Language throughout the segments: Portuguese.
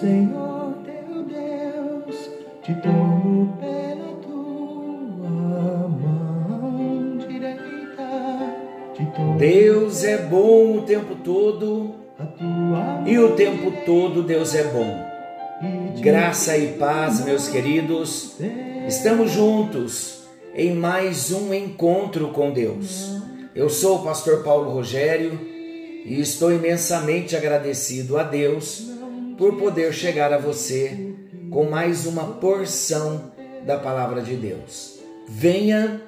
Senhor teu Deus te tomo pela tua mão direita. Deus é bom o tempo todo e o tempo todo Deus é bom. Graça e paz, meus queridos. Estamos juntos em mais um encontro com Deus. Eu sou o pastor Paulo Rogério e estou imensamente agradecido a Deus por poder chegar a você com mais uma porção da palavra de Deus. Venha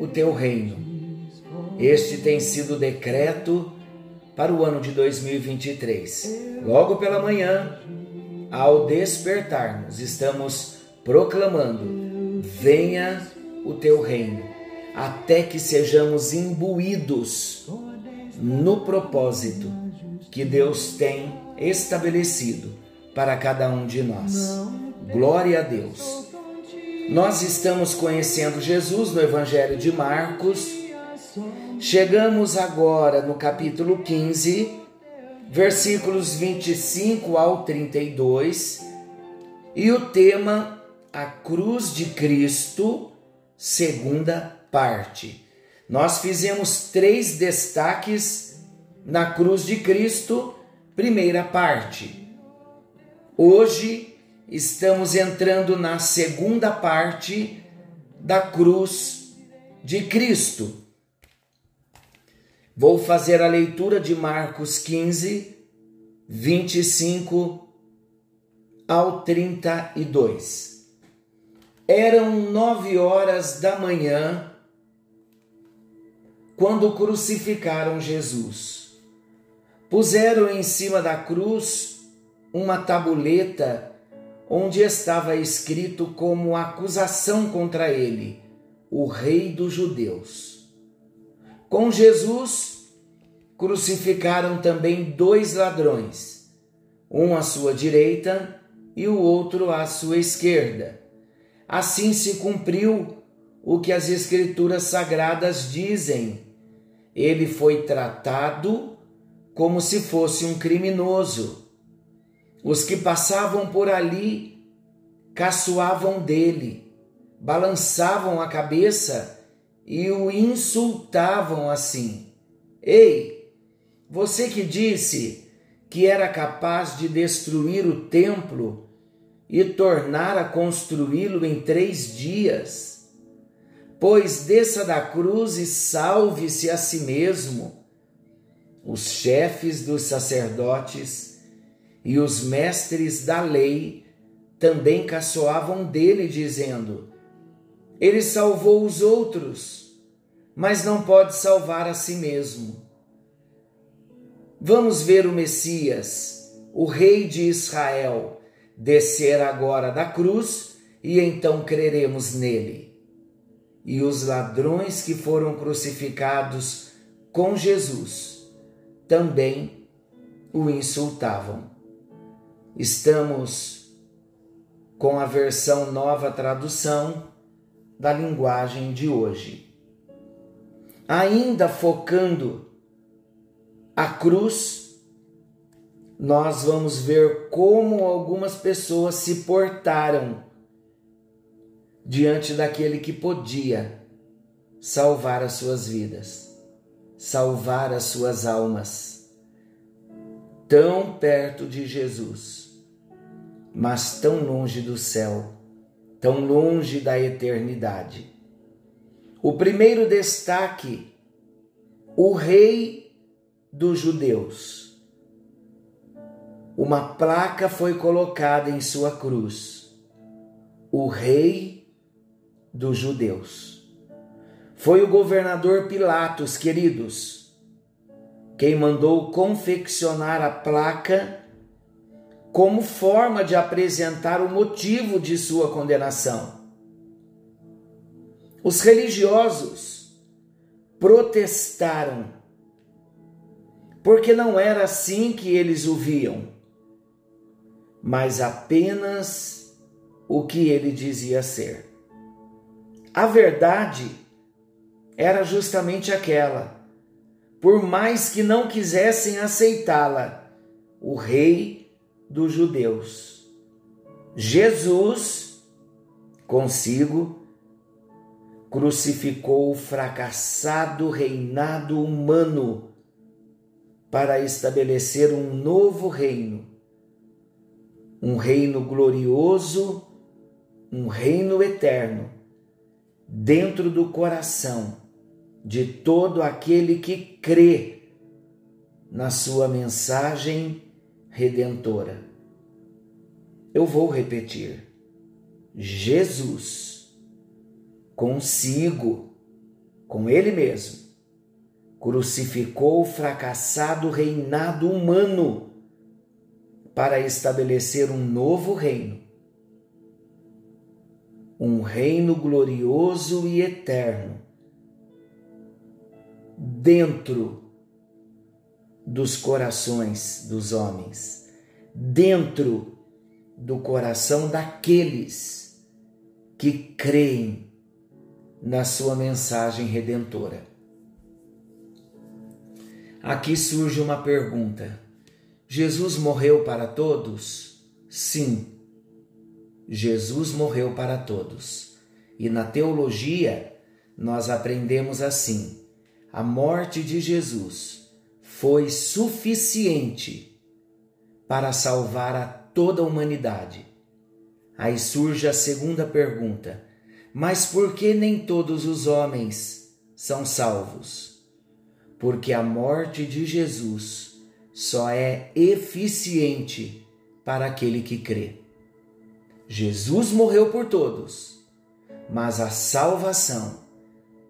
o teu reino. Este tem sido o decreto para o ano de 2023. Logo pela manhã, ao despertarmos, estamos proclamando: venha o teu reino, até que sejamos imbuídos no propósito que Deus tem estabelecido para cada um de nós. Glória a Deus. Nós estamos conhecendo Jesus no Evangelho de Marcos. Chegamos agora no capítulo 15, versículos 25 ao 32, e o tema A Cruz de Cristo, segunda parte. Nós fizemos três destaques na Cruz de Cristo, primeira parte. Hoje estamos entrando na segunda parte da Cruz de Cristo. Vou fazer a leitura de Marcos 15, 25 ao 32. Eram nove horas da manhã quando crucificaram Jesus. Puseram em cima da cruz uma tabuleta onde estava escrito como acusação contra ele: o Rei dos Judeus. Com Jesus crucificaram também dois ladrões, um à sua direita e o outro à sua esquerda. Assim se cumpriu o que as Escrituras sagradas dizem. Ele foi tratado como se fosse um criminoso. Os que passavam por ali caçoavam dele, balançavam a cabeça e o insultavam assim: Ei, você que disse que era capaz de destruir o templo e tornar a construí-lo em três dias, pois desça da cruz e salve-se a si mesmo. Os chefes dos sacerdotes e os mestres da lei também caçoavam dele, dizendo: Ele salvou os outros, mas não pode salvar a si mesmo. Vamos ver o Messias, o Rei de Israel, descer agora da cruz e então creremos nele. E os ladrões que foram crucificados com Jesus também o insultavam. Estamos com a versão nova tradução da linguagem de hoje. Ainda focando a cruz, nós vamos ver como algumas pessoas se portaram diante daquele que podia salvar as suas vidas, salvar as suas almas, tão perto de Jesus, mas tão longe do céu, tão longe da eternidade. O primeiro destaque, o Rei dos Judeus. Uma placa foi colocada em sua cruz. O Rei dos Judeus. Foi o governador Pilatos, queridos, quem mandou confeccionar a placa como forma de apresentar o motivo de sua condenação. Os religiosos protestaram, porque não era assim que eles o viam, mas apenas o que ele dizia ser. A verdade era justamente aquela. Por mais que não quisessem aceitá-la, o rei dos judeus. Jesus, consigo, crucificou o fracassado reinado humano para estabelecer um novo reino, um reino glorioso, um reino eterno, dentro do coração de todo aquele que crê na sua mensagem redentora. Eu vou repetir. Jesus, consigo, com Ele mesmo, crucificou o fracassado reinado humano para estabelecer um novo reino. Um reino glorioso e eterno, dentro dos corações dos homens, dentro do coração daqueles que creem na sua mensagem redentora. Aqui surge uma pergunta: Jesus morreu para todos? Sim, Jesus morreu para todos. E na teologia, nós aprendemos assim: a morte de Jesus foi suficiente para salvar a toda a humanidade. Aí surge a segunda pergunta: mas por que nem todos os homens são salvos? porque a morte de Jesus só é eficiente para aquele que crê. Jesus morreu por todos, mas a salvação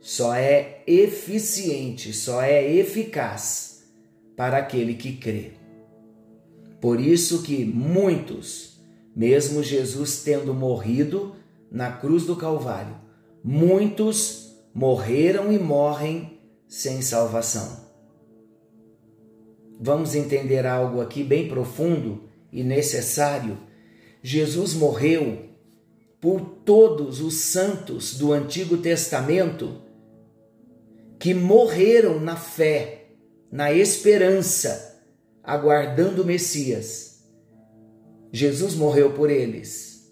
só é eficiente, só é eficaz para aquele que crê. Por isso que muitos, mesmo Jesus tendo morrido na cruz do Calvário, muitos morreram e morrem sem salvação. Vamos entender algo aqui bem profundo e necessário. Jesus morreu por todos os santos do Antigo Testamento que morreram na fé, na esperança, aguardando o Messias. Jesus morreu por eles.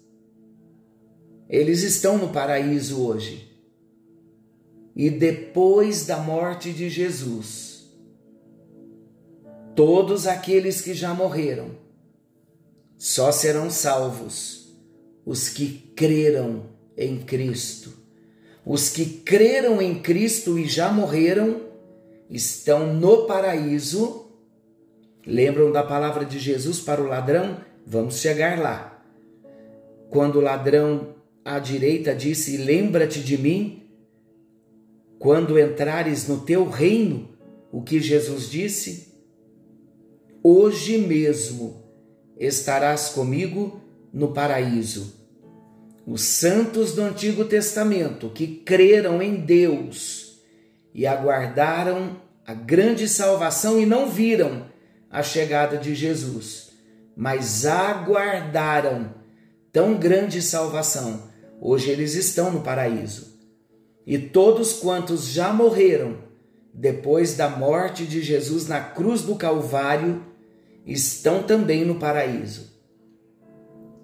Eles estão no paraíso hoje e depois da morte de Jesus, todos aqueles que já morreram só serão salvos os que creram em Cristo. Os que creram em Cristo e já morreram estão no paraíso. Lembram da palavra de Jesus para o ladrão? Vamos chegar lá. Quando o ladrão à direita disse: Lembra-te de mim, quando entrares no teu reino, o que Jesus disse? Hoje mesmo estarás comigo no paraíso. Os santos do Antigo Testamento que creram em Deus e aguardaram a grande salvação e não viram a chegada de Jesus, mas aguardaram tão grande salvação. Hoje eles estão no paraíso e todos quantos já morreram depois da morte de Jesus na cruz do Calvário estão também no paraíso.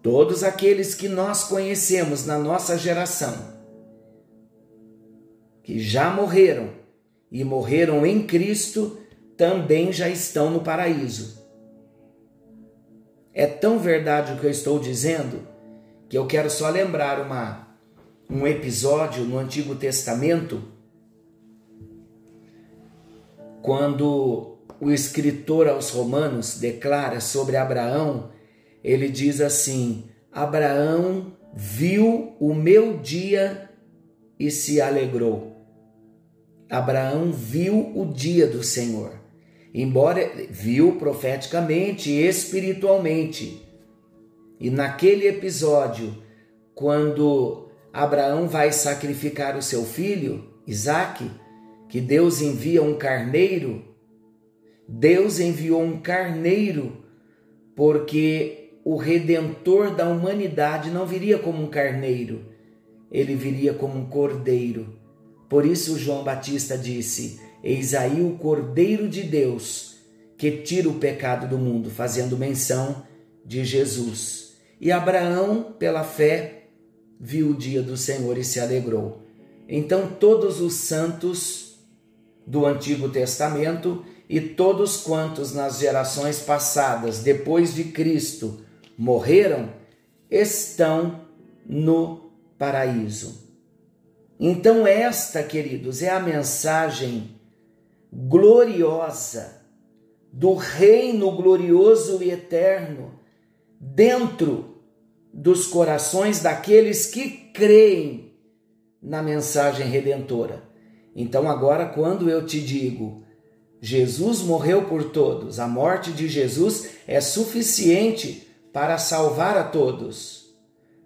Todos aqueles que nós conhecemos na nossa geração, que já morreram e morreram em Cristo, também já estão no paraíso. É tão verdade o que eu estou dizendo que eu quero só lembrar uma um episódio no Antigo Testamento quando o escritor aos Romanos declara sobre Abraão, ele diz assim: Abraão viu o meu dia e se alegrou. Abraão viu o dia do Senhor, embora viu profeticamente e espiritualmente. E naquele episódio, quando Abraão vai sacrificar o seu filho, Isaque, que Deus envia um carneiro. Deus enviou um carneiro porque o redentor da humanidade não viria como um carneiro, ele viria como um cordeiro. Por isso João Batista disse: Eis aí o cordeiro de Deus que tira o pecado do mundo, fazendo menção de Jesus. E Abraão, pela fé, viu o dia do Senhor e se alegrou. Então, todos os santos do Antigo Testamento e todos quantos nas gerações passadas, depois de Cristo, morreram, estão no paraíso. Então, esta, queridos, é a mensagem gloriosa do reino glorioso e eterno dentro dos corações daqueles que creem na mensagem redentora. Então, agora, quando eu te digo, Jesus morreu por todos, a morte de Jesus é suficiente para salvar a todos,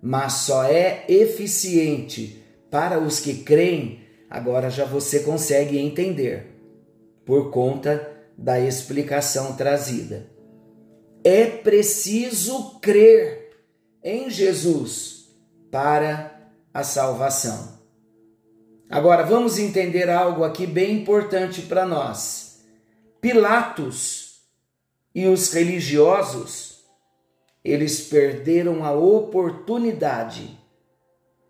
mas só é eficiente para os que creem, agora já você consegue entender, por conta da explicação trazida. É preciso crer em Jesus para a salvação. Agora vamos entender algo aqui bem importante para nós. Pilatos e os religiosos, eles perderam a oportunidade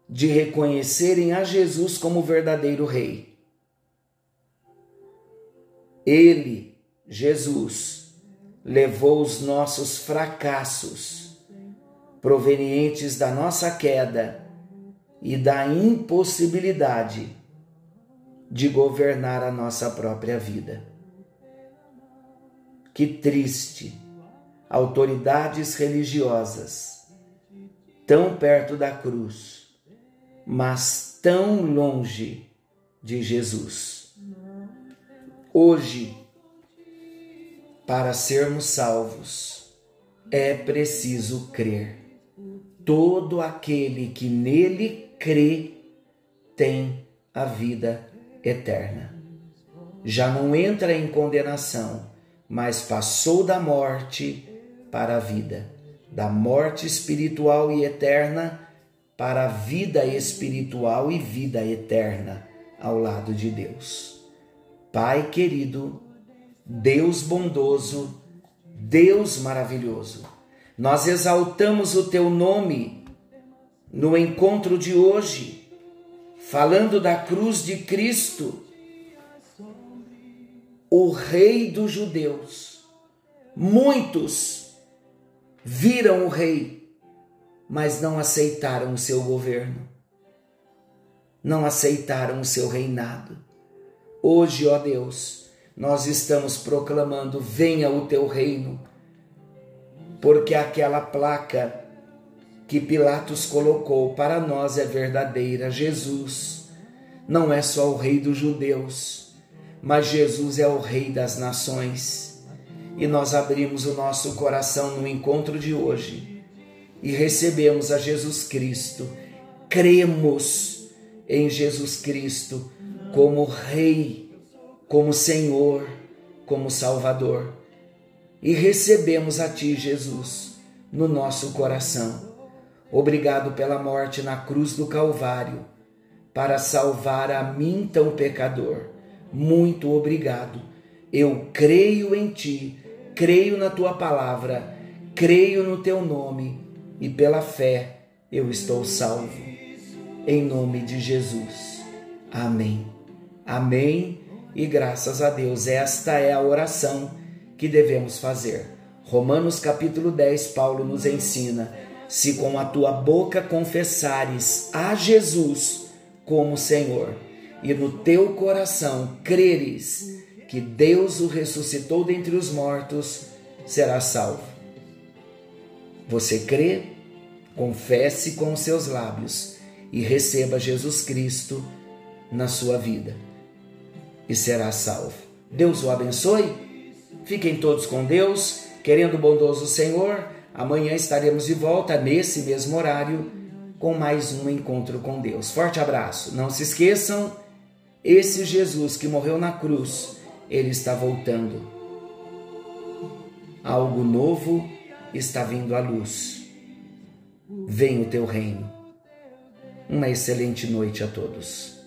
de reconhecerem a Jesus como verdadeiro rei. Ele, Jesus, levou os nossos fracassos provenientes da nossa queda e da impossibilidade de governar a nossa própria vida. Que triste! Autoridades religiosas, tão perto da cruz, mas tão longe de Jesus. Hoje, para sermos salvos, é preciso crer. Todo aquele que nele crê tem a vida eterna. Já não entra em condenação, mas passou da morte para a vida, da morte espiritual e eterna para a vida espiritual e vida eterna ao lado de Deus. Pai querido, Deus bondoso, Deus maravilhoso, nós exaltamos o teu nome no encontro de hoje, falando da cruz de Cristo, o Rei dos Judeus. Muitos viram o Rei mas não aceitaram o seu governo, não aceitaram o seu reinado. Hoje, ó Deus, nós estamos proclamando: venha o teu reino, porque aquela placa que Pilatos colocou para nós é verdadeira. Jesus não é só o rei dos judeus, mas Jesus é o rei das nações. E nós abrimos o nosso coração no encontro de hoje e recebemos a Jesus Cristo, cremos em Jesus Cristo como Rei, como Senhor, como Salvador e recebemos a Ti, Jesus, no nosso coração. Obrigado pela morte na cruz do Calvário para salvar a mim, tão pecador. Muito obrigado. Eu creio em Ti, creio na Tua palavra, creio no Teu nome e pela fé eu estou salvo. Em nome de Jesus. Amém. Amém e graças a Deus. Esta é a oração que devemos fazer. Romanos capítulo 10, Paulo nos ensina: se com a tua boca confessares a Jesus como Senhor e no teu coração creres que Deus o ressuscitou dentre os mortos, serás salvo. Você crê? Confesse com os seus lábios e receba Jesus Cristo na sua vida e será salvo. Deus o abençoe. Fiquem todos com Deus, querendo o bondoso Senhor. Amanhã estaremos de volta nesse mesmo horário com mais um encontro com Deus. Forte abraço. Não se esqueçam, esse Jesus que morreu na cruz, ele está voltando. Algo novo está vindo à luz. Vem o teu reino. Uma excelente noite a todos.